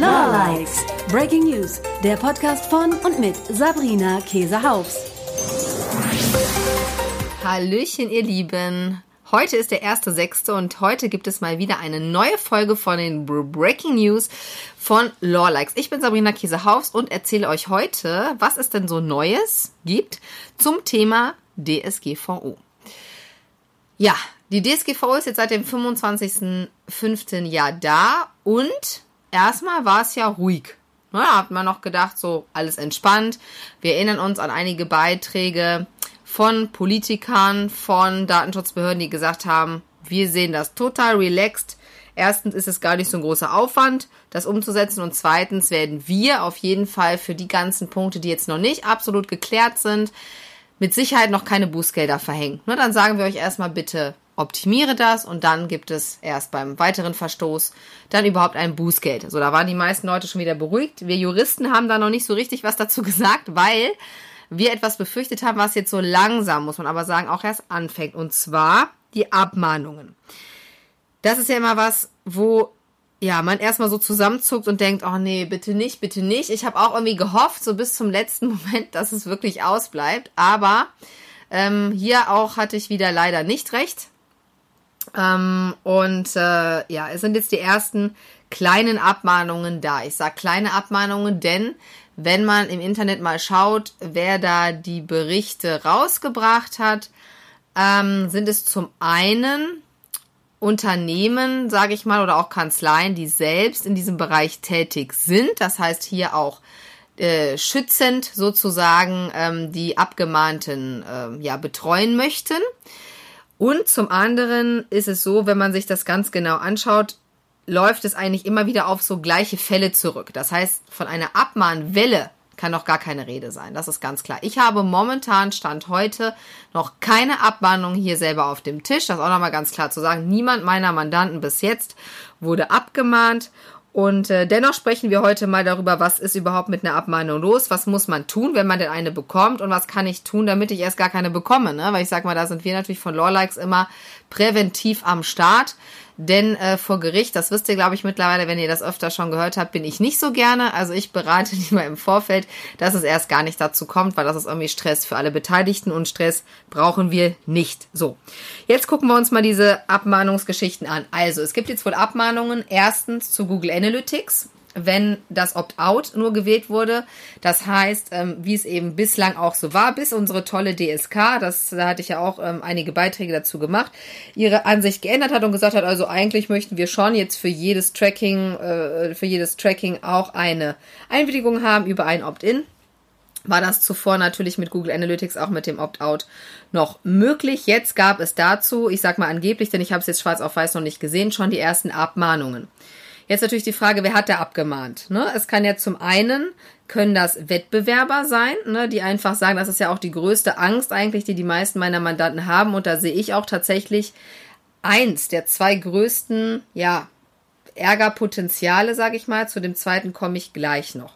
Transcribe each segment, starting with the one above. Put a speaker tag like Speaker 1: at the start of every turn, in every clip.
Speaker 1: Lawlikes. Breaking News, der Podcast von und mit Sabrina Käsehaus.
Speaker 2: Hallöchen, ihr Lieben. Heute ist der 1.6. und heute gibt es mal wieder eine neue Folge von den Breaking News von Lawlikes. Ich bin Sabrina Käsehaus und erzähle euch heute, was es denn so Neues gibt zum Thema DSGVO. Ja, die DSGVO ist jetzt seit dem 25.05. Jahr da und erstmal war es ja ruhig. Na, da hat man noch gedacht, so alles entspannt. Wir erinnern uns an einige Beiträge von Politikern, von Datenschutzbehörden, die gesagt haben, wir sehen das total relaxed. Erstens ist es gar nicht so ein großer Aufwand, das umzusetzen. Und zweitens werden wir auf jeden Fall für die ganzen Punkte, die jetzt noch nicht absolut geklärt sind, mit Sicherheit noch keine Bußgelder verhängen. Nur dann sagen wir euch erstmal bitte, optimiere das und dann gibt es erst beim weiteren Verstoß dann überhaupt ein Bußgeld. So, da waren die meisten Leute schon wieder beruhigt. Wir Juristen haben da noch nicht so richtig was dazu gesagt, weil wir etwas befürchtet haben, was jetzt so langsam, muss man aber sagen, auch erst anfängt. Und zwar die Abmahnungen. Das ist ja immer was, wo ja, man erstmal so zusammenzuckt und denkt, oh nee, bitte nicht, bitte nicht. Ich habe auch irgendwie gehofft, so bis zum letzten Moment, dass es wirklich ausbleibt. Aber ähm, hier auch hatte ich wieder leider nicht recht. Ähm, und äh, ja, es sind jetzt die ersten kleinen Abmahnungen da. Ich sage kleine Abmahnungen, denn wenn man im Internet mal schaut, wer da die Berichte rausgebracht hat, ähm, sind es zum einen Unternehmen, sage ich mal, oder auch Kanzleien, die selbst in diesem Bereich tätig sind. Das heißt hier auch äh, schützend sozusagen ähm, die Abgemahnten äh, ja betreuen möchten. Und zum anderen ist es so, wenn man sich das ganz genau anschaut, läuft es eigentlich immer wieder auf so gleiche Fälle zurück. Das heißt, von einer Abmahnwelle kann noch gar keine Rede sein. Das ist ganz klar. Ich habe momentan, Stand heute, noch keine Abmahnung hier selber auf dem Tisch. Das ist auch nochmal ganz klar zu sagen. Niemand meiner Mandanten bis jetzt wurde abgemahnt. Und äh, dennoch sprechen wir heute mal darüber, was ist überhaupt mit einer Abmahnung los, was muss man tun, wenn man denn eine bekommt und was kann ich tun, damit ich erst gar keine bekomme. Ne? Weil ich sag mal, da sind wir natürlich von Lawlikes immer präventiv am Start. Denn äh, vor Gericht, das wisst ihr, glaube ich, mittlerweile, wenn ihr das öfter schon gehört habt, bin ich nicht so gerne. Also ich berate lieber im Vorfeld, dass es erst gar nicht dazu kommt, weil das ist irgendwie Stress für alle Beteiligten und Stress brauchen wir nicht. So, jetzt gucken wir uns mal diese Abmahnungsgeschichten an. Also, es gibt jetzt wohl Abmahnungen erstens zu Google Analytics wenn das Opt-out nur gewählt wurde. Das heißt, ähm, wie es eben bislang auch so war, bis unsere tolle DSK, das da hatte ich ja auch ähm, einige Beiträge dazu gemacht, ihre Ansicht geändert hat und gesagt hat, also eigentlich möchten wir schon jetzt für jedes Tracking, äh, für jedes Tracking auch eine Einwilligung haben über ein Opt-in war das zuvor natürlich mit Google Analytics auch mit dem Opt-out noch möglich. Jetzt gab es dazu, ich sag mal angeblich, denn ich habe es jetzt schwarz auf weiß noch nicht gesehen, schon die ersten Abmahnungen. Jetzt natürlich die Frage, wer hat da abgemahnt? Ne? Es kann ja zum einen, können das Wettbewerber sein, ne, die einfach sagen, das ist ja auch die größte Angst eigentlich, die die meisten meiner Mandanten haben. Und da sehe ich auch tatsächlich eins der zwei größten, ja, Ärgerpotenziale, sage ich mal. Zu dem zweiten komme ich gleich noch.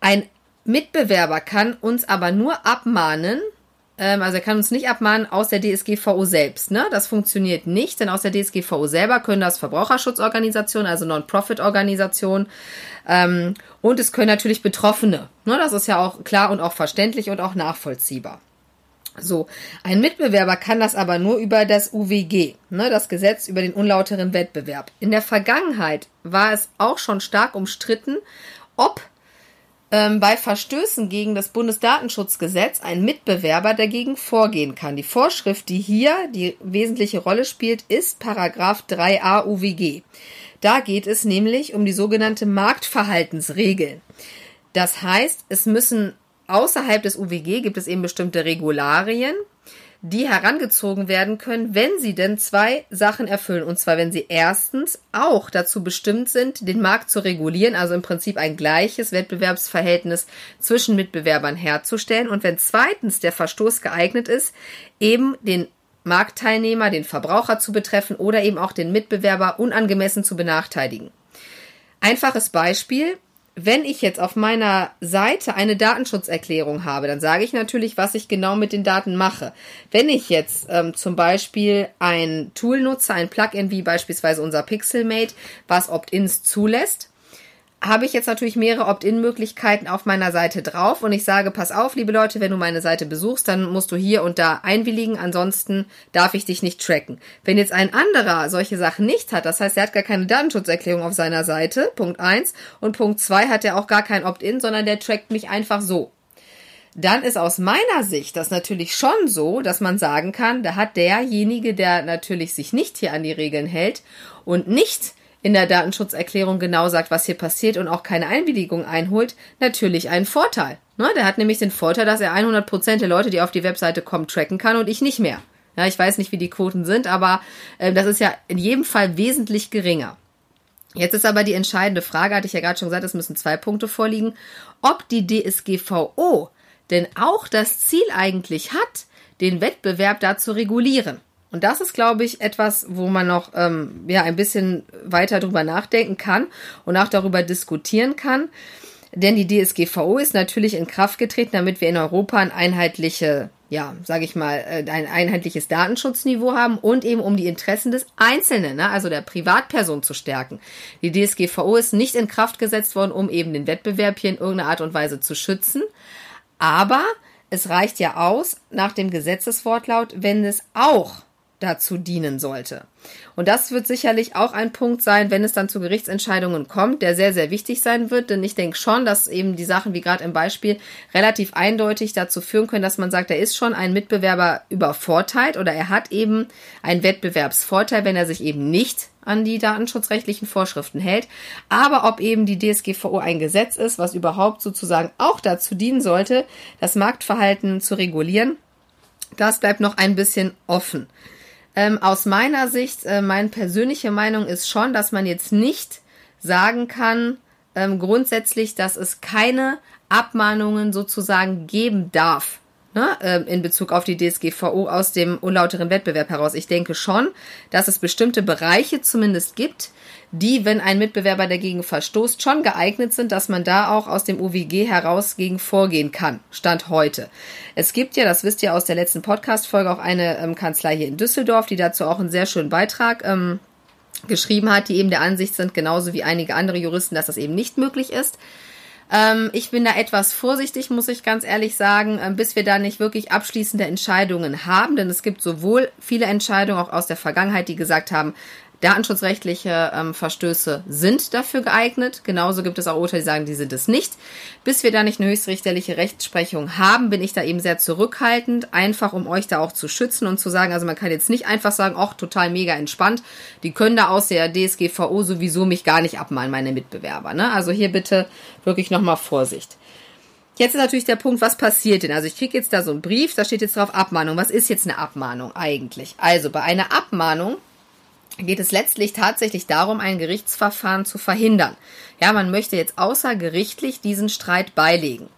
Speaker 2: Ein Mitbewerber kann uns aber nur abmahnen, also er kann uns nicht abmahnen aus der DSGVO selbst. Ne? Das funktioniert nicht, denn aus der DSGVO selber können das Verbraucherschutzorganisationen, also Non-Profit-Organisationen ähm, und es können natürlich Betroffene. Ne? Das ist ja auch klar und auch verständlich und auch nachvollziehbar. So, ein Mitbewerber kann das aber nur über das UWG, ne, das Gesetz über den unlauteren Wettbewerb. In der Vergangenheit war es auch schon stark umstritten, ob ähm, bei Verstößen gegen das Bundesdatenschutzgesetz ein Mitbewerber dagegen vorgehen kann. Die Vorschrift, die hier die wesentliche Rolle spielt, ist Paragraph 3a UWG. Da geht es nämlich um die sogenannte Marktverhaltensregeln. Das heißt, es müssen außerhalb des UWG gibt es eben bestimmte Regularien, die herangezogen werden können, wenn sie denn zwei Sachen erfüllen. Und zwar, wenn sie erstens auch dazu bestimmt sind, den Markt zu regulieren, also im Prinzip ein gleiches Wettbewerbsverhältnis zwischen Mitbewerbern herzustellen. Und wenn zweitens der Verstoß geeignet ist, eben den Marktteilnehmer, den Verbraucher zu betreffen oder eben auch den Mitbewerber unangemessen zu benachteiligen. Einfaches Beispiel wenn ich jetzt auf meiner Seite eine Datenschutzerklärung habe, dann sage ich natürlich, was ich genau mit den Daten mache. Wenn ich jetzt ähm, zum Beispiel ein Tool nutze, ein Plugin wie beispielsweise unser Pixelmate, was Opt-ins zulässt, habe ich jetzt natürlich mehrere Opt-in-Möglichkeiten auf meiner Seite drauf und ich sage, pass auf, liebe Leute, wenn du meine Seite besuchst, dann musst du hier und da einwilligen, ansonsten darf ich dich nicht tracken. Wenn jetzt ein anderer solche Sachen nicht hat, das heißt, er hat gar keine Datenschutzerklärung auf seiner Seite, Punkt eins und Punkt zwei hat er auch gar kein Opt-in, sondern der trackt mich einfach so. Dann ist aus meiner Sicht das natürlich schon so, dass man sagen kann, da hat derjenige, der natürlich sich nicht hier an die Regeln hält und nicht in der Datenschutzerklärung genau sagt, was hier passiert und auch keine Einwilligung einholt, natürlich einen Vorteil. Ne? Der hat nämlich den Vorteil, dass er 100% der Leute, die auf die Webseite kommen, tracken kann und ich nicht mehr. Ja, ich weiß nicht, wie die Quoten sind, aber äh, das ist ja in jedem Fall wesentlich geringer. Jetzt ist aber die entscheidende Frage, hatte ich ja gerade schon gesagt, es müssen zwei Punkte vorliegen, ob die DSGVO denn auch das Ziel eigentlich hat, den Wettbewerb da zu regulieren. Und das ist, glaube ich, etwas, wo man noch ähm, ja ein bisschen weiter drüber nachdenken kann und auch darüber diskutieren kann. Denn die DSGVO ist natürlich in Kraft getreten, damit wir in Europa ein einheitliche, ja, sage ich mal, äh, ein einheitliches Datenschutzniveau haben und eben um die Interessen des Einzelnen, ne, also der Privatperson zu stärken. Die DSGVO ist nicht in Kraft gesetzt worden, um eben den Wettbewerb hier in irgendeiner Art und Weise zu schützen. Aber es reicht ja aus, nach dem Gesetzeswortlaut, wenn es auch dazu dienen sollte. Und das wird sicherlich auch ein Punkt sein, wenn es dann zu Gerichtsentscheidungen kommt, der sehr, sehr wichtig sein wird. Denn ich denke schon, dass eben die Sachen, wie gerade im Beispiel, relativ eindeutig dazu führen können, dass man sagt, er ist schon ein Mitbewerber übervorteilt oder er hat eben einen Wettbewerbsvorteil, wenn er sich eben nicht an die datenschutzrechtlichen Vorschriften hält. Aber ob eben die DSGVO ein Gesetz ist, was überhaupt sozusagen auch dazu dienen sollte, das Marktverhalten zu regulieren, das bleibt noch ein bisschen offen. Ähm, aus meiner Sicht, äh, meine persönliche Meinung ist schon, dass man jetzt nicht sagen kann, ähm, grundsätzlich, dass es keine Abmahnungen sozusagen geben darf ne, äh, in Bezug auf die DSGVO aus dem unlauteren Wettbewerb heraus. Ich denke schon, dass es bestimmte Bereiche zumindest gibt, die, wenn ein Mitbewerber dagegen verstoßt, schon geeignet sind, dass man da auch aus dem UWG heraus gegen vorgehen kann. Stand heute. Es gibt ja, das wisst ihr aus der letzten Podcast-Folge, auch eine ähm, Kanzlei hier in Düsseldorf, die dazu auch einen sehr schönen Beitrag ähm, geschrieben hat, die eben der Ansicht sind, genauso wie einige andere Juristen, dass das eben nicht möglich ist. Ähm, ich bin da etwas vorsichtig, muss ich ganz ehrlich sagen, ähm, bis wir da nicht wirklich abschließende Entscheidungen haben, denn es gibt sowohl viele Entscheidungen auch aus der Vergangenheit, die gesagt haben, Datenschutzrechtliche ähm, Verstöße sind dafür geeignet. Genauso gibt es auch Urteile, die sagen, die sind es nicht. Bis wir da nicht eine höchstrichterliche Rechtsprechung haben, bin ich da eben sehr zurückhaltend, einfach um euch da auch zu schützen und zu sagen, also man kann jetzt nicht einfach sagen, ach, total mega entspannt. Die können da aus der DSGVO sowieso mich gar nicht abmahnen, meine Mitbewerber. Ne? Also hier bitte wirklich nochmal Vorsicht. Jetzt ist natürlich der Punkt, was passiert denn? Also ich kriege jetzt da so einen Brief, da steht jetzt drauf Abmahnung. Was ist jetzt eine Abmahnung eigentlich? Also bei einer Abmahnung geht es letztlich tatsächlich darum, ein Gerichtsverfahren zu verhindern. Ja, man möchte jetzt außergerichtlich diesen Streit beilegen.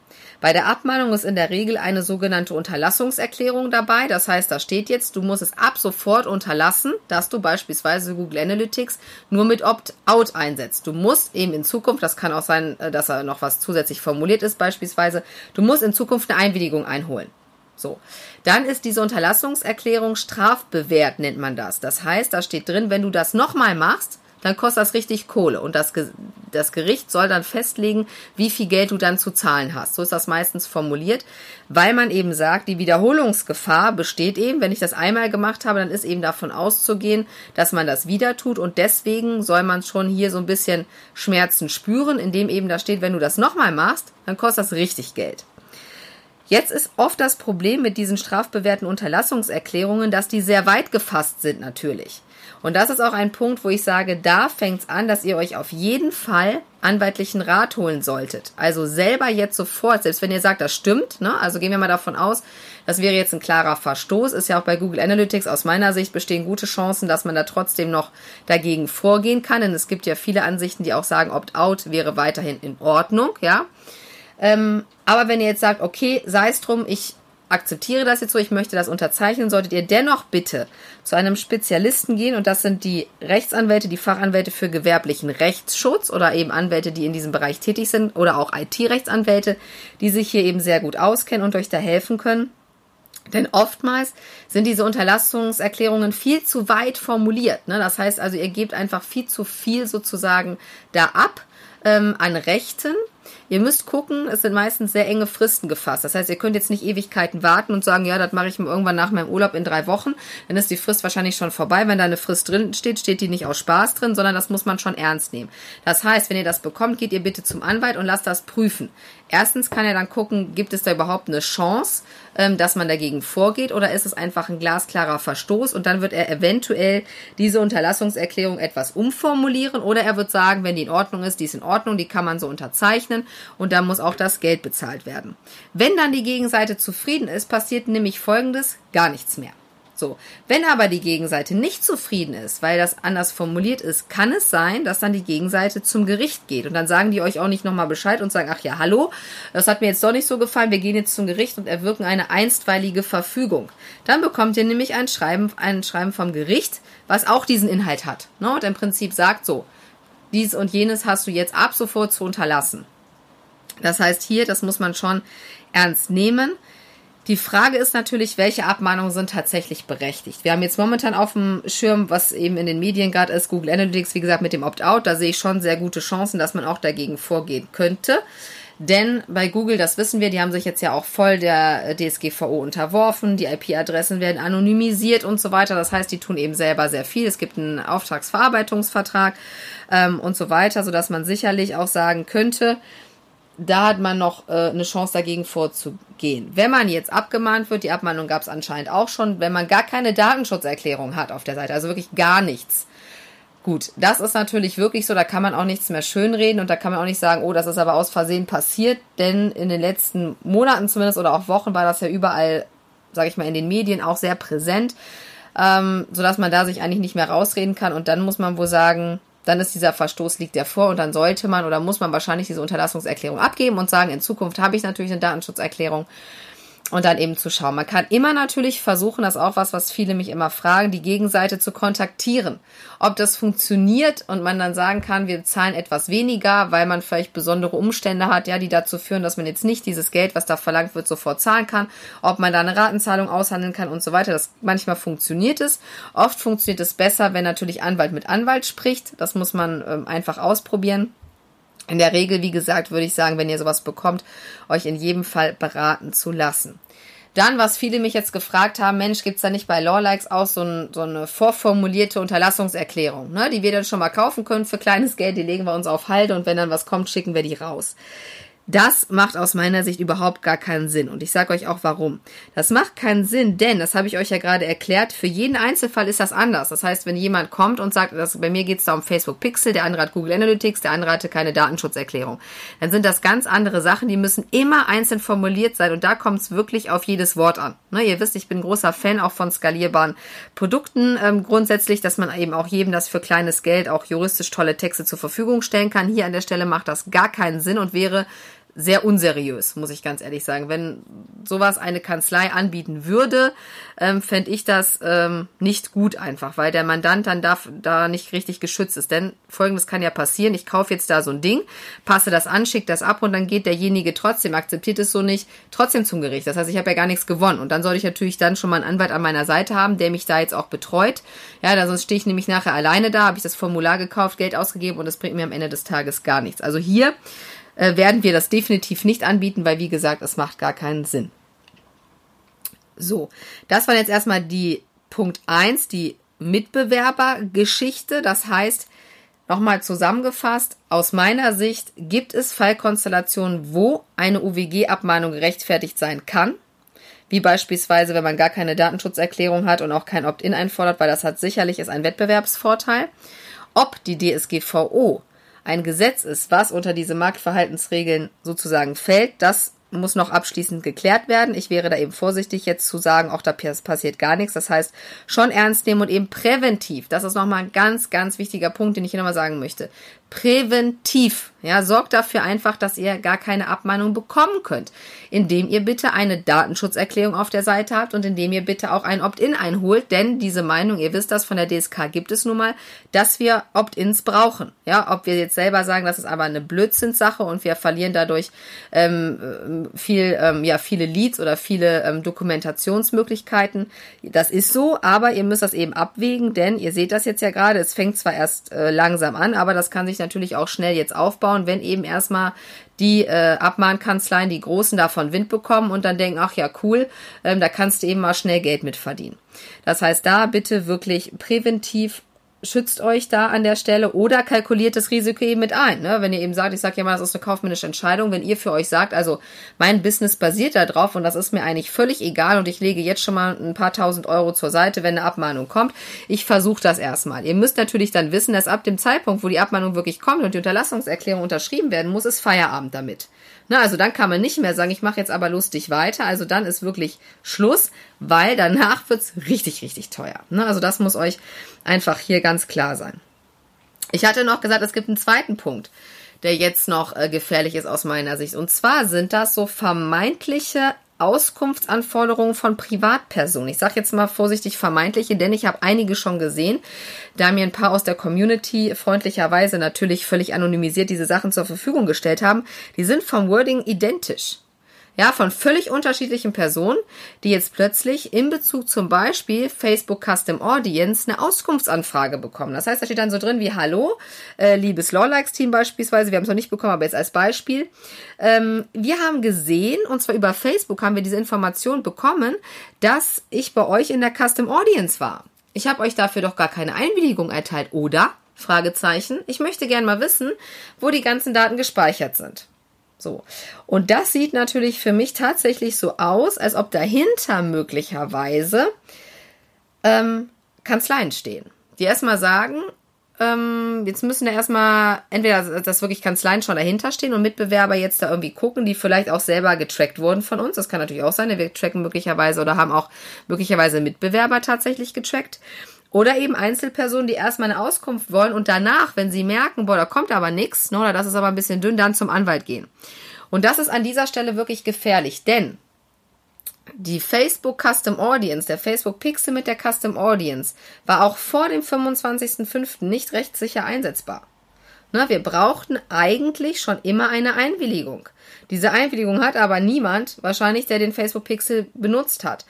Speaker 2: Bei der Abmahnung ist in der Regel eine sogenannte Unterlassungserklärung dabei. Das heißt, da steht jetzt, du musst es ab sofort unterlassen, dass du beispielsweise Google Analytics nur mit Opt-out einsetzt. Du musst eben in Zukunft, das kann auch sein, äh, dass er noch was zusätzlich formuliert ist beispielsweise, du musst in Zukunft eine Einwilligung einholen. So. Dann ist diese Unterlassungserklärung strafbewehrt, nennt man das. Das heißt, da steht drin, wenn du das nochmal machst, dann kostet das richtig Kohle. Und das, das Gericht soll dann festlegen, wie viel Geld du dann zu zahlen hast. So ist das meistens formuliert, weil man eben sagt, die Wiederholungsgefahr besteht eben, wenn ich das einmal gemacht habe, dann ist eben davon auszugehen, dass man das wieder tut. Und deswegen soll man schon hier so ein bisschen Schmerzen spüren, indem eben da steht, wenn du das nochmal machst, dann kostet das richtig Geld. Jetzt ist oft das Problem mit diesen strafbewährten Unterlassungserklärungen, dass die sehr weit gefasst sind natürlich. Und das ist auch ein Punkt, wo ich sage, da fängt es an, dass ihr euch auf jeden Fall anwaltlichen Rat holen solltet. Also selber jetzt sofort, selbst wenn ihr sagt, das stimmt, ne? also gehen wir mal davon aus, das wäre jetzt ein klarer Verstoß, ist ja auch bei Google Analytics aus meiner Sicht bestehen gute Chancen, dass man da trotzdem noch dagegen vorgehen kann, denn es gibt ja viele Ansichten, die auch sagen, Opt-out wäre weiterhin in Ordnung, ja. Ähm, aber wenn ihr jetzt sagt, okay, sei es drum, ich akzeptiere das jetzt so, ich möchte das unterzeichnen, solltet ihr dennoch bitte zu einem Spezialisten gehen und das sind die Rechtsanwälte, die Fachanwälte für gewerblichen Rechtsschutz oder eben Anwälte, die in diesem Bereich tätig sind oder auch IT-Rechtsanwälte, die sich hier eben sehr gut auskennen und euch da helfen können. Denn oftmals sind diese Unterlassungserklärungen viel zu weit formuliert. Ne? Das heißt also, ihr gebt einfach viel zu viel sozusagen da ab ähm, an Rechten. Ihr müsst gucken, es sind meistens sehr enge Fristen gefasst. Das heißt, ihr könnt jetzt nicht Ewigkeiten warten und sagen, ja, das mache ich irgendwann nach meinem Urlaub in drei Wochen. Dann ist die Frist wahrscheinlich schon vorbei. Wenn da eine Frist drin steht, steht die nicht aus Spaß drin, sondern das muss man schon ernst nehmen. Das heißt, wenn ihr das bekommt, geht ihr bitte zum Anwalt und lasst das prüfen. Erstens kann er dann gucken, gibt es da überhaupt eine Chance, ähm, dass man dagegen vorgeht oder ist es einfach ein glasklarer Verstoß und dann wird er eventuell diese Unterlassungserklärung etwas umformulieren oder er wird sagen, wenn die in Ordnung ist, die ist in Ordnung, die kann man so unterzeichnen und dann muss auch das Geld bezahlt werden. Wenn dann die Gegenseite zufrieden ist, passiert nämlich Folgendes, gar nichts mehr. So. Wenn aber die Gegenseite nicht zufrieden ist, weil das anders formuliert ist, kann es sein, dass dann die Gegenseite zum Gericht geht. Und dann sagen die euch auch nicht nochmal Bescheid und sagen, ach ja, hallo, das hat mir jetzt doch nicht so gefallen, wir gehen jetzt zum Gericht und erwirken eine einstweilige Verfügung. Dann bekommt ihr nämlich ein Schreiben, ein Schreiben vom Gericht, was auch diesen Inhalt hat. Ne? Und im Prinzip sagt so, dies und jenes hast du jetzt ab sofort zu unterlassen. Das heißt hier, das muss man schon ernst nehmen. Die Frage ist natürlich, welche Abmahnungen sind tatsächlich berechtigt. Wir haben jetzt momentan auf dem Schirm, was eben in den Medien gerade ist, Google Analytics, wie gesagt, mit dem Opt-out. Da sehe ich schon sehr gute Chancen, dass man auch dagegen vorgehen könnte. Denn bei Google, das wissen wir, die haben sich jetzt ja auch voll der DSGVO unterworfen. Die IP-Adressen werden anonymisiert und so weiter. Das heißt, die tun eben selber sehr viel. Es gibt einen Auftragsverarbeitungsvertrag ähm, und so weiter, sodass man sicherlich auch sagen könnte, da hat man noch äh, eine Chance dagegen vorzugehen. Wenn man jetzt abgemahnt wird, die Abmahnung gab es anscheinend auch schon, wenn man gar keine Datenschutzerklärung hat auf der Seite, also wirklich gar nichts. Gut, das ist natürlich wirklich so, da kann man auch nichts mehr schönreden und da kann man auch nicht sagen, oh, das ist aber aus Versehen passiert, denn in den letzten Monaten zumindest oder auch Wochen war das ja überall, sage ich mal, in den Medien auch sehr präsent, ähm, sodass man da sich eigentlich nicht mehr rausreden kann und dann muss man wohl sagen, dann ist dieser Verstoß liegt ja vor und dann sollte man oder muss man wahrscheinlich diese Unterlassungserklärung abgeben und sagen, in Zukunft habe ich natürlich eine Datenschutzerklärung und dann eben zu schauen. Man kann immer natürlich versuchen, das ist auch was, was viele mich immer fragen, die Gegenseite zu kontaktieren. Ob das funktioniert und man dann sagen kann, wir zahlen etwas weniger, weil man vielleicht besondere Umstände hat, ja, die dazu führen, dass man jetzt nicht dieses Geld, was da verlangt wird, sofort zahlen kann. Ob man da eine Ratenzahlung aushandeln kann und so weiter. Das manchmal funktioniert es. Oft funktioniert es besser, wenn natürlich Anwalt mit Anwalt spricht. Das muss man ähm, einfach ausprobieren. In der Regel, wie gesagt, würde ich sagen, wenn ihr sowas bekommt, euch in jedem Fall beraten zu lassen. Dann, was viele mich jetzt gefragt haben, Mensch, gibt's da nicht bei Lawlikes auch so, ein, so eine vorformulierte Unterlassungserklärung, ne, die wir dann schon mal kaufen können für kleines Geld, die legen wir uns auf Halde und wenn dann was kommt, schicken wir die raus. Das macht aus meiner Sicht überhaupt gar keinen Sinn. Und ich sage euch auch warum. Das macht keinen Sinn, denn, das habe ich euch ja gerade erklärt, für jeden Einzelfall ist das anders. Das heißt, wenn jemand kommt und sagt, dass, bei mir geht es da um Facebook Pixel, der andere hat Google Analytics, der andere hatte keine Datenschutzerklärung, dann sind das ganz andere Sachen, die müssen immer einzeln formuliert sein. Und da kommt es wirklich auf jedes Wort an. Ne, ihr wisst, ich bin großer Fan auch von skalierbaren Produkten ähm, grundsätzlich, dass man eben auch jedem das für kleines Geld auch juristisch tolle Texte zur Verfügung stellen kann. Hier an der Stelle macht das gar keinen Sinn und wäre sehr unseriös, muss ich ganz ehrlich sagen. Wenn sowas eine Kanzlei anbieten würde, ähm, fände ich das ähm, nicht gut einfach, weil der Mandant dann darf, da nicht richtig geschützt ist. Denn folgendes kann ja passieren, ich kaufe jetzt da so ein Ding, passe das an, schicke das ab und dann geht derjenige trotzdem, akzeptiert es so nicht, trotzdem zum Gericht. Das heißt, ich habe ja gar nichts gewonnen. Und dann soll ich natürlich dann schon mal einen Anwalt an meiner Seite haben, der mich da jetzt auch betreut. Ja, da sonst stehe ich nämlich nachher alleine da, habe ich das Formular gekauft, Geld ausgegeben und es bringt mir am Ende des Tages gar nichts. Also hier äh, werden wir das definitiv nicht anbieten, weil wie gesagt, es macht gar keinen Sinn. So, das war jetzt erstmal die Punkt 1, die Mitbewerbergeschichte. Das heißt, nochmal zusammengefasst, aus meiner Sicht gibt es Fallkonstellationen, wo eine UWG-Abmahnung gerechtfertigt sein kann. Wie beispielsweise, wenn man gar keine Datenschutzerklärung hat und auch kein Opt-in einfordert, weil das hat sicherlich ist ein Wettbewerbsvorteil. Ob die DSGVO ein Gesetz ist, was unter diese Marktverhaltensregeln sozusagen fällt, das muss noch abschließend geklärt werden. Ich wäre da eben vorsichtig jetzt zu sagen, auch da passiert gar nichts. Das heißt, schon ernst nehmen und eben präventiv. Das ist nochmal ein ganz, ganz wichtiger Punkt, den ich hier nochmal sagen möchte präventiv. Ja, sorgt dafür einfach, dass ihr gar keine Abmahnung bekommen könnt, indem ihr bitte eine Datenschutzerklärung auf der Seite habt und indem ihr bitte auch ein Opt-in einholt, denn diese Meinung, ihr wisst das von der DSK gibt es nun mal, dass wir Opt-ins brauchen. Ja, ob wir jetzt selber sagen, das ist aber eine Blödsinnssache und wir verlieren dadurch ähm, viel, ähm, ja, viele Leads oder viele ähm, Dokumentationsmöglichkeiten. Das ist so, aber ihr müsst das eben abwägen, denn ihr seht das jetzt ja gerade, es fängt zwar erst äh, langsam an, aber das kann sich natürlich auch schnell jetzt aufbauen, wenn eben erstmal die äh, Abmahnkanzleien, die Großen davon Wind bekommen und dann denken, ach ja, cool, ähm, da kannst du eben mal schnell Geld mit verdienen. Das heißt, da bitte wirklich präventiv schützt euch da an der Stelle oder kalkuliert das Risiko eben mit ein. Ne? Wenn ihr eben sagt, ich sage ja mal, das ist eine kaufmännische Entscheidung, wenn ihr für euch sagt, also mein Business basiert da drauf und das ist mir eigentlich völlig egal und ich lege jetzt schon mal ein paar tausend Euro zur Seite, wenn eine Abmahnung kommt. Ich versuche das erstmal. Ihr müsst natürlich dann wissen, dass ab dem Zeitpunkt, wo die Abmahnung wirklich kommt und die Unterlassungserklärung unterschrieben werden muss, ist Feierabend damit. Na, also dann kann man nicht mehr sagen, ich mache jetzt aber lustig weiter. Also dann ist wirklich Schluss, weil danach wird's richtig, richtig teuer. Ne? Also das muss euch einfach hier ganz klar sein. Ich hatte noch gesagt, es gibt einen zweiten Punkt, der jetzt noch äh, gefährlich ist aus meiner Sicht. Und zwar sind das so vermeintliche Auskunftsanforderungen von Privatpersonen. Ich sage jetzt mal vorsichtig vermeintliche, denn ich habe einige schon gesehen, da mir ein paar aus der Community freundlicherweise natürlich völlig anonymisiert diese Sachen zur Verfügung gestellt haben. Die sind vom Wording identisch ja, von völlig unterschiedlichen Personen, die jetzt plötzlich in Bezug zum Beispiel Facebook Custom Audience eine Auskunftsanfrage bekommen. Das heißt, da steht dann so drin wie Hallo, äh, liebes Lawlikes-Team beispielsweise, wir haben es noch nicht bekommen, aber jetzt als Beispiel. Ähm, wir haben gesehen, und zwar über Facebook haben wir diese Information bekommen, dass ich bei euch in der Custom Audience war. Ich habe euch dafür doch gar keine Einwilligung erteilt, oder? Fragezeichen. Ich möchte gern mal wissen, wo die ganzen Daten gespeichert sind. So. Und das sieht natürlich für mich tatsächlich so aus, als ob dahinter möglicherweise ähm, Kanzleien stehen. Die erstmal sagen, ähm, jetzt müssen da erstmal entweder, dass wirklich Kanzleien schon dahinter stehen und Mitbewerber jetzt da irgendwie gucken, die vielleicht auch selber getrackt wurden von uns. Das kann natürlich auch sein. Wir tracken möglicherweise oder haben auch möglicherweise Mitbewerber tatsächlich getrackt. Oder eben Einzelpersonen, die erstmal eine Auskunft wollen und danach, wenn sie merken, boah, da kommt aber nichts, ne, oder das ist aber ein bisschen dünn, dann zum Anwalt gehen. Und das ist an dieser Stelle wirklich gefährlich, denn die Facebook Custom Audience, der Facebook Pixel mit der Custom Audience, war auch vor dem 25.05. nicht rechtssicher einsetzbar. Ne, wir brauchten eigentlich schon immer eine Einwilligung. Diese Einwilligung hat aber niemand, wahrscheinlich, der den Facebook Pixel benutzt hat.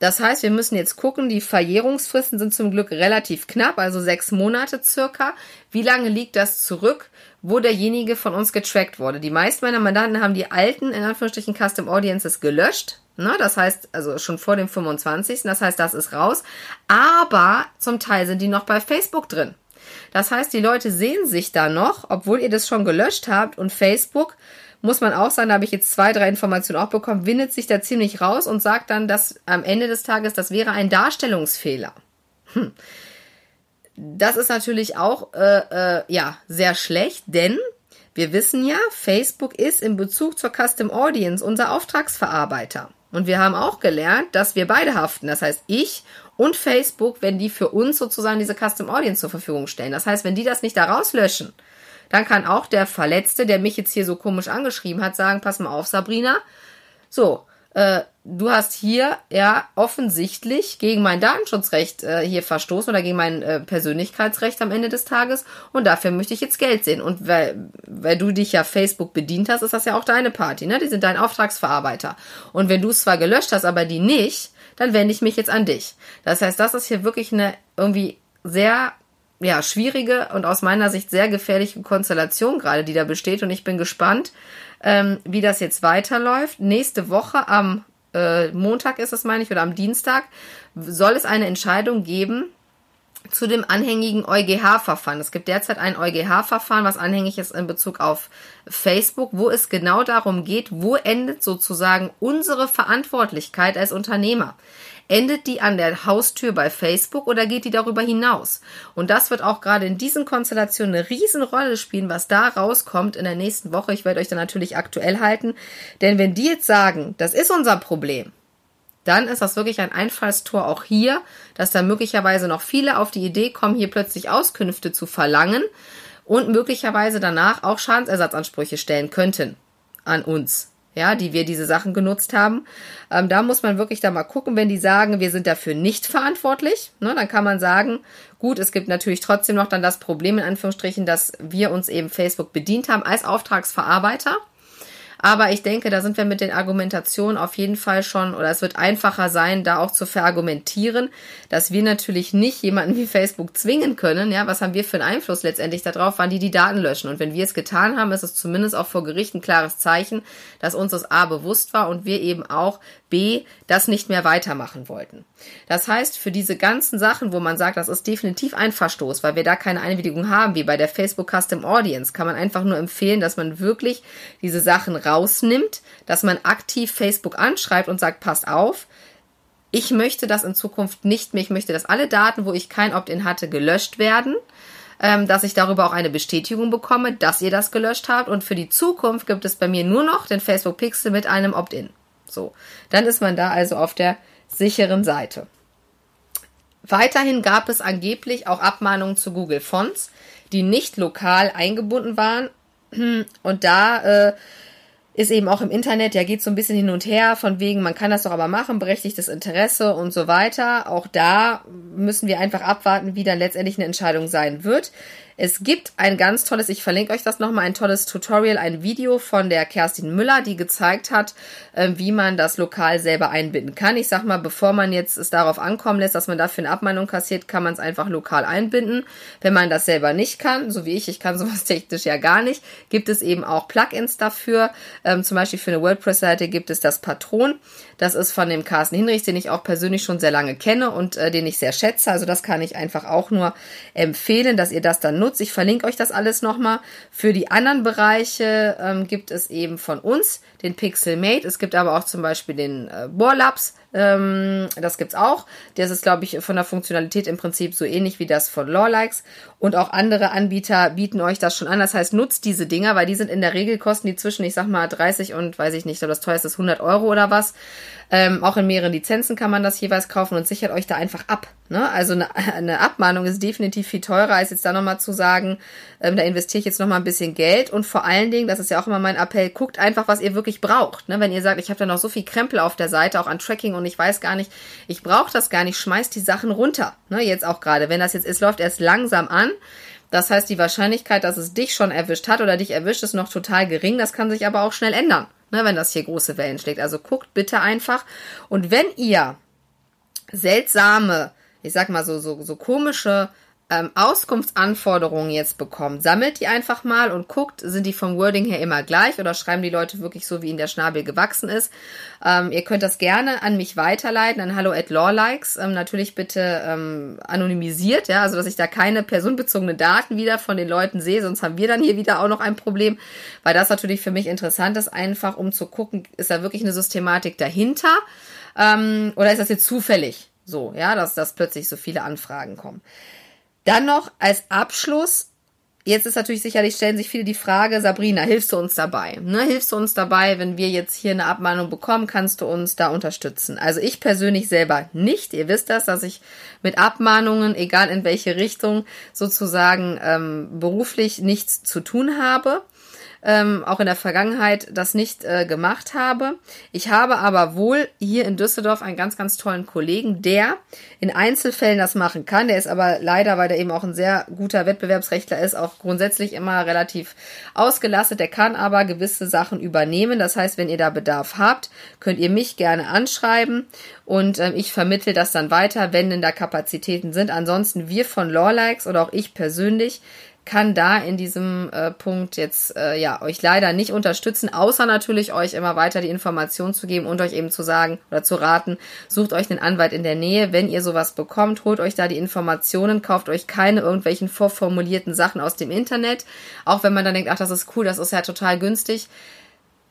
Speaker 2: Das heißt, wir müssen jetzt gucken, die Verjährungsfristen sind zum Glück relativ knapp, also sechs Monate circa. Wie lange liegt das zurück, wo derjenige von uns getrackt wurde? Die meisten meiner Mandanten haben die alten, in Anführungsstrichen, Custom Audiences gelöscht. Ne? Das heißt, also schon vor dem 25. Das heißt, das ist raus. Aber zum Teil sind die noch bei Facebook drin. Das heißt, die Leute sehen sich da noch, obwohl ihr das schon gelöscht habt und Facebook muss man auch sagen, da habe ich jetzt zwei, drei Informationen auch bekommen, windet sich da ziemlich raus und sagt dann, dass am Ende des Tages, das wäre ein Darstellungsfehler. Hm. Das ist natürlich auch äh, äh, ja sehr schlecht, denn wir wissen ja, Facebook ist in Bezug zur Custom Audience unser Auftragsverarbeiter. Und wir haben auch gelernt, dass wir beide haften. Das heißt, ich und Facebook, wenn die für uns sozusagen diese Custom Audience zur Verfügung stellen. Das heißt, wenn die das nicht da rauslöschen, dann kann auch der Verletzte, der mich jetzt hier so komisch angeschrieben hat, sagen, pass mal auf, Sabrina. So, äh, du hast hier ja offensichtlich gegen mein Datenschutzrecht äh, hier verstoßen oder gegen mein äh, Persönlichkeitsrecht am Ende des Tages und dafür möchte ich jetzt Geld sehen. Und weil, weil du dich ja Facebook bedient hast, ist das ja auch deine Party, ne? Die sind dein Auftragsverarbeiter. Und wenn du es zwar gelöscht hast, aber die nicht, dann wende ich mich jetzt an dich. Das heißt, das ist hier wirklich eine irgendwie sehr ja, schwierige und aus meiner Sicht sehr gefährliche Konstellation gerade, die da besteht. Und ich bin gespannt, ähm, wie das jetzt weiterläuft. Nächste Woche am äh, Montag ist es, meine ich, oder am Dienstag soll es eine Entscheidung geben zu dem anhängigen EuGH-Verfahren. Es gibt derzeit ein EuGH-Verfahren, was anhängig ist in Bezug auf Facebook, wo es genau darum geht, wo endet sozusagen unsere Verantwortlichkeit als Unternehmer. Endet die an der Haustür bei Facebook oder geht die darüber hinaus? Und das wird auch gerade in diesen Konstellationen eine Riesenrolle spielen, was da rauskommt in der nächsten Woche. Ich werde euch da natürlich aktuell halten. Denn wenn die jetzt sagen, das ist unser Problem, dann ist das wirklich ein Einfallstor auch hier, dass da möglicherweise noch viele auf die Idee kommen, hier plötzlich Auskünfte zu verlangen und möglicherweise danach auch Schadensersatzansprüche stellen könnten an uns ja, die wir diese Sachen genutzt haben. Ähm, da muss man wirklich da mal gucken, wenn die sagen, wir sind dafür nicht verantwortlich, ne, dann kann man sagen, gut, es gibt natürlich trotzdem noch dann das Problem in Anführungsstrichen, dass wir uns eben Facebook bedient haben als Auftragsverarbeiter. Aber ich denke, da sind wir mit den Argumentationen auf jeden Fall schon, oder es wird einfacher sein, da auch zu verargumentieren, dass wir natürlich nicht jemanden wie Facebook zwingen können. Ja, was haben wir für einen Einfluss letztendlich darauf, wann die die Daten löschen? Und wenn wir es getan haben, ist es zumindest auch vor Gericht ein klares Zeichen, dass uns das A bewusst war und wir eben auch B, das nicht mehr weitermachen wollten. Das heißt, für diese ganzen Sachen, wo man sagt, das ist definitiv ein Verstoß, weil wir da keine Einwilligung haben, wie bei der Facebook Custom Audience, kann man einfach nur empfehlen, dass man wirklich diese Sachen rausnimmt, dass man aktiv Facebook anschreibt und sagt, passt auf, ich möchte das in Zukunft nicht mehr, ich möchte, dass alle Daten, wo ich kein Opt-in hatte, gelöscht werden ähm, dass ich darüber auch eine Bestätigung bekomme, dass ihr das gelöscht habt. Und für die Zukunft gibt es bei mir nur noch den Facebook Pixel mit einem Opt-in. So, dann ist man da also auf der sicheren Seite. Weiterhin gab es angeblich auch Abmahnungen zu Google Fonts, die nicht lokal eingebunden waren. Und da äh, ist eben auch im Internet, ja, geht so ein bisschen hin und her, von wegen, man kann das doch aber machen, berechtigtes Interesse und so weiter. Auch da müssen wir einfach abwarten, wie dann letztendlich eine Entscheidung sein wird. Es gibt ein ganz tolles, ich verlinke euch das nochmal, ein tolles Tutorial, ein Video von der Kerstin Müller, die gezeigt hat, äh, wie man das lokal selber einbinden kann. Ich sag mal, bevor man jetzt es darauf ankommen lässt, dass man dafür eine Abmahnung kassiert, kann man es einfach lokal einbinden. Wenn man das selber nicht kann, so wie ich, ich kann sowas technisch ja gar nicht, gibt es eben auch Plugins dafür. Ähm, zum Beispiel für eine WordPress-Seite gibt es das Patron. Das ist von dem Carsten Hinrichs, den ich auch persönlich schon sehr lange kenne und äh, den ich sehr schätze. Also das kann ich einfach auch nur empfehlen, dass ihr das dann nutzt nutzt. Ich verlinke euch das alles nochmal. Für die anderen Bereiche ähm, gibt es eben von uns den Pixelmate. Es gibt aber auch zum Beispiel den äh, Bohrlabs. Ähm, das gibt's auch. Das ist, glaube ich, von der Funktionalität im Prinzip so ähnlich wie das von Lawlikes. Und auch andere Anbieter bieten euch das schon an. Das heißt, nutzt diese Dinger, weil die sind in der Regel kosten die zwischen, ich sag mal, 30 und, weiß ich nicht, das teuerste ist 100 Euro oder was. Ähm, auch in mehreren Lizenzen kann man das jeweils kaufen und sichert euch da einfach ab. Ne? Also eine, eine Abmahnung ist definitiv viel teurer, als jetzt da nochmal zu sagen, ähm, da investiere ich jetzt nochmal ein bisschen Geld. Und vor allen Dingen, das ist ja auch immer mein Appell, guckt einfach, was ihr wirklich braucht. Ne? Wenn ihr sagt, ich habe da noch so viel Krempel auf der Seite, auch an Tracking und ich weiß gar nicht, ich brauche das gar nicht, schmeißt die Sachen runter. Ne? Jetzt auch gerade, wenn das jetzt ist, läuft erst langsam an. Das heißt, die Wahrscheinlichkeit, dass es dich schon erwischt hat oder dich erwischt, ist noch total gering. Das kann sich aber auch schnell ändern ne, wenn das hier große Wellen schlägt. Also guckt bitte einfach. Und wenn ihr seltsame, ich sag mal so, so, so komische ähm, Auskunftsanforderungen jetzt bekommt, sammelt die einfach mal und guckt, sind die vom Wording her immer gleich oder schreiben die Leute wirklich so, wie ihnen der Schnabel gewachsen ist. Ähm, ihr könnt das gerne an mich weiterleiten, an hallo at lawlikes. Ähm, natürlich bitte ähm, anonymisiert, ja, also dass ich da keine personenbezogene Daten wieder von den Leuten sehe, sonst haben wir dann hier wieder auch noch ein Problem, weil das natürlich für mich interessant ist, einfach um zu gucken, ist da wirklich eine Systematik dahinter ähm, oder ist das jetzt zufällig so, ja, dass, dass plötzlich so viele Anfragen kommen. Dann noch als Abschluss, jetzt ist natürlich sicherlich, stellen sich viele die Frage, Sabrina, hilfst du uns dabei? Ne? Hilfst du uns dabei, wenn wir jetzt hier eine Abmahnung bekommen, kannst du uns da unterstützen? Also ich persönlich selber nicht. Ihr wisst das, dass ich mit Abmahnungen, egal in welche Richtung, sozusagen ähm, beruflich nichts zu tun habe ähm, auch in der Vergangenheit das nicht äh, gemacht habe. Ich habe aber wohl hier in Düsseldorf einen ganz, ganz tollen Kollegen, der in Einzelfällen das machen kann. Der ist aber leider, weil der eben auch ein sehr guter Wettbewerbsrechtler ist, auch grundsätzlich immer relativ ausgelastet. Der kann aber gewisse Sachen übernehmen. Das heißt, wenn ihr da Bedarf habt, könnt ihr mich gerne anschreiben und äh, ich vermittle das dann weiter, wenn denn da Kapazitäten sind. Ansonsten wir von Lawlikes oder auch ich persönlich kann da in diesem äh, Punkt jetzt äh, ja euch leider nicht unterstützen, außer natürlich euch immer weiter die Information zu geben und euch eben zu sagen oder zu raten, sucht euch einen Anwalt in der Nähe, wenn ihr sowas bekommt, holt euch da die Informationen, kauft euch keine irgendwelchen vorformulierten Sachen aus dem Internet, auch wenn man dann denkt, ach, das ist cool, das ist ja total günstig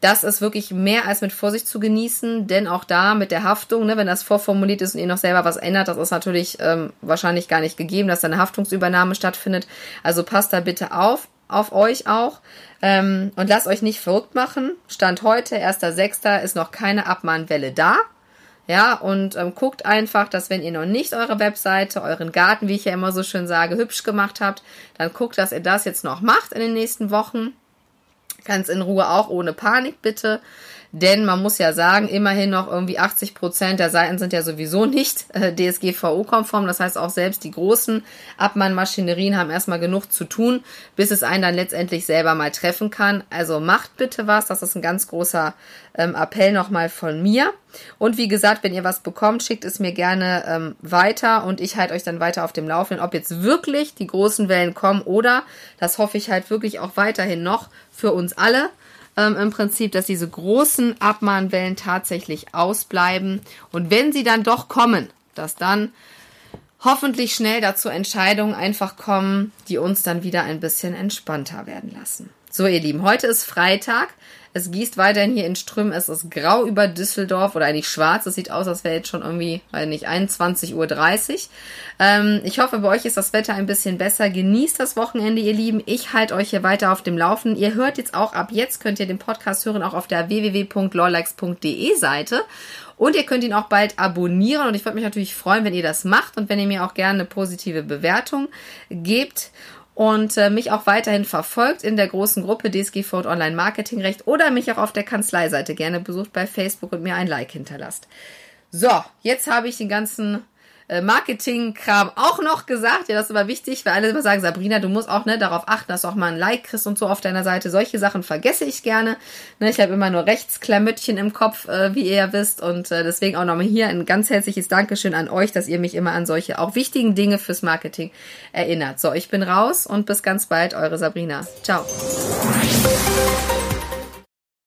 Speaker 2: das ist wirklich mehr als mit Vorsicht zu genießen, denn auch da mit der Haftung, ne, wenn das vorformuliert ist und ihr noch selber was ändert, das ist natürlich ähm, wahrscheinlich gar nicht gegeben, dass da eine Haftungsübernahme stattfindet. Also passt da bitte auf, auf euch auch ähm, und lasst euch nicht verrückt machen. Stand heute, 1.6. ist noch keine Abmahnwelle da. Ja, und ähm, guckt einfach, dass wenn ihr noch nicht eure Webseite, euren Garten, wie ich ja immer so schön sage, hübsch gemacht habt, dann guckt, dass ihr das jetzt noch macht in den nächsten Wochen Ganz in Ruhe auch, ohne Panik bitte. Denn man muss ja sagen, immerhin noch irgendwie 80 Prozent der Seiten sind ja sowieso nicht äh, DSGVO-konform. Das heißt, auch selbst die großen Abmahnmaschinerien haben erstmal genug zu tun, bis es einen dann letztendlich selber mal treffen kann. Also macht bitte was. Das ist ein ganz großer ähm, Appell nochmal von mir. Und wie gesagt, wenn ihr was bekommt, schickt es mir gerne ähm, weiter und ich halte euch dann weiter auf dem Laufenden, ob jetzt wirklich die großen Wellen kommen oder, das hoffe ich halt wirklich auch weiterhin noch für uns alle, ähm, im Prinzip, dass diese großen Abmahnwellen tatsächlich ausbleiben. Und wenn sie dann doch kommen, dass dann hoffentlich schnell dazu Entscheidungen einfach kommen, die uns dann wieder ein bisschen entspannter werden lassen. So, ihr Lieben, heute ist Freitag. Es gießt weiterhin hier in Strömen. Es ist grau über Düsseldorf oder eigentlich schwarz. Es sieht aus, als wäre jetzt schon irgendwie, weiß nicht, 21.30 Uhr. Ähm, ich hoffe, bei euch ist das Wetter ein bisschen besser. Genießt das Wochenende, ihr Lieben. Ich halte euch hier weiter auf dem Laufen. Ihr hört jetzt auch ab jetzt, könnt ihr den Podcast hören, auch auf der www.lawlikes.de Seite. Und ihr könnt ihn auch bald abonnieren. Und ich würde mich natürlich freuen, wenn ihr das macht und wenn ihr mir auch gerne eine positive Bewertung gebt und äh, mich auch weiterhin verfolgt in der großen Gruppe DSG Forward Online Marketing Recht oder mich auch auf der Kanzleiseite gerne besucht bei Facebook und mir ein Like hinterlasst. So, jetzt habe ich den ganzen Marketing-Kram auch noch gesagt. Ja, das ist aber wichtig, weil alle immer sagen, Sabrina, du musst auch ne, darauf achten, dass du auch mal ein Like kriegst und so auf deiner Seite. Solche Sachen vergesse ich gerne. Ne, ich habe immer nur Rechtsklamöttchen im Kopf, äh, wie ihr ja wisst. Und äh, deswegen auch nochmal hier ein ganz herzliches Dankeschön an euch, dass ihr mich immer an solche auch wichtigen Dinge fürs Marketing erinnert. So, ich bin raus und bis ganz bald, eure Sabrina. Ciao.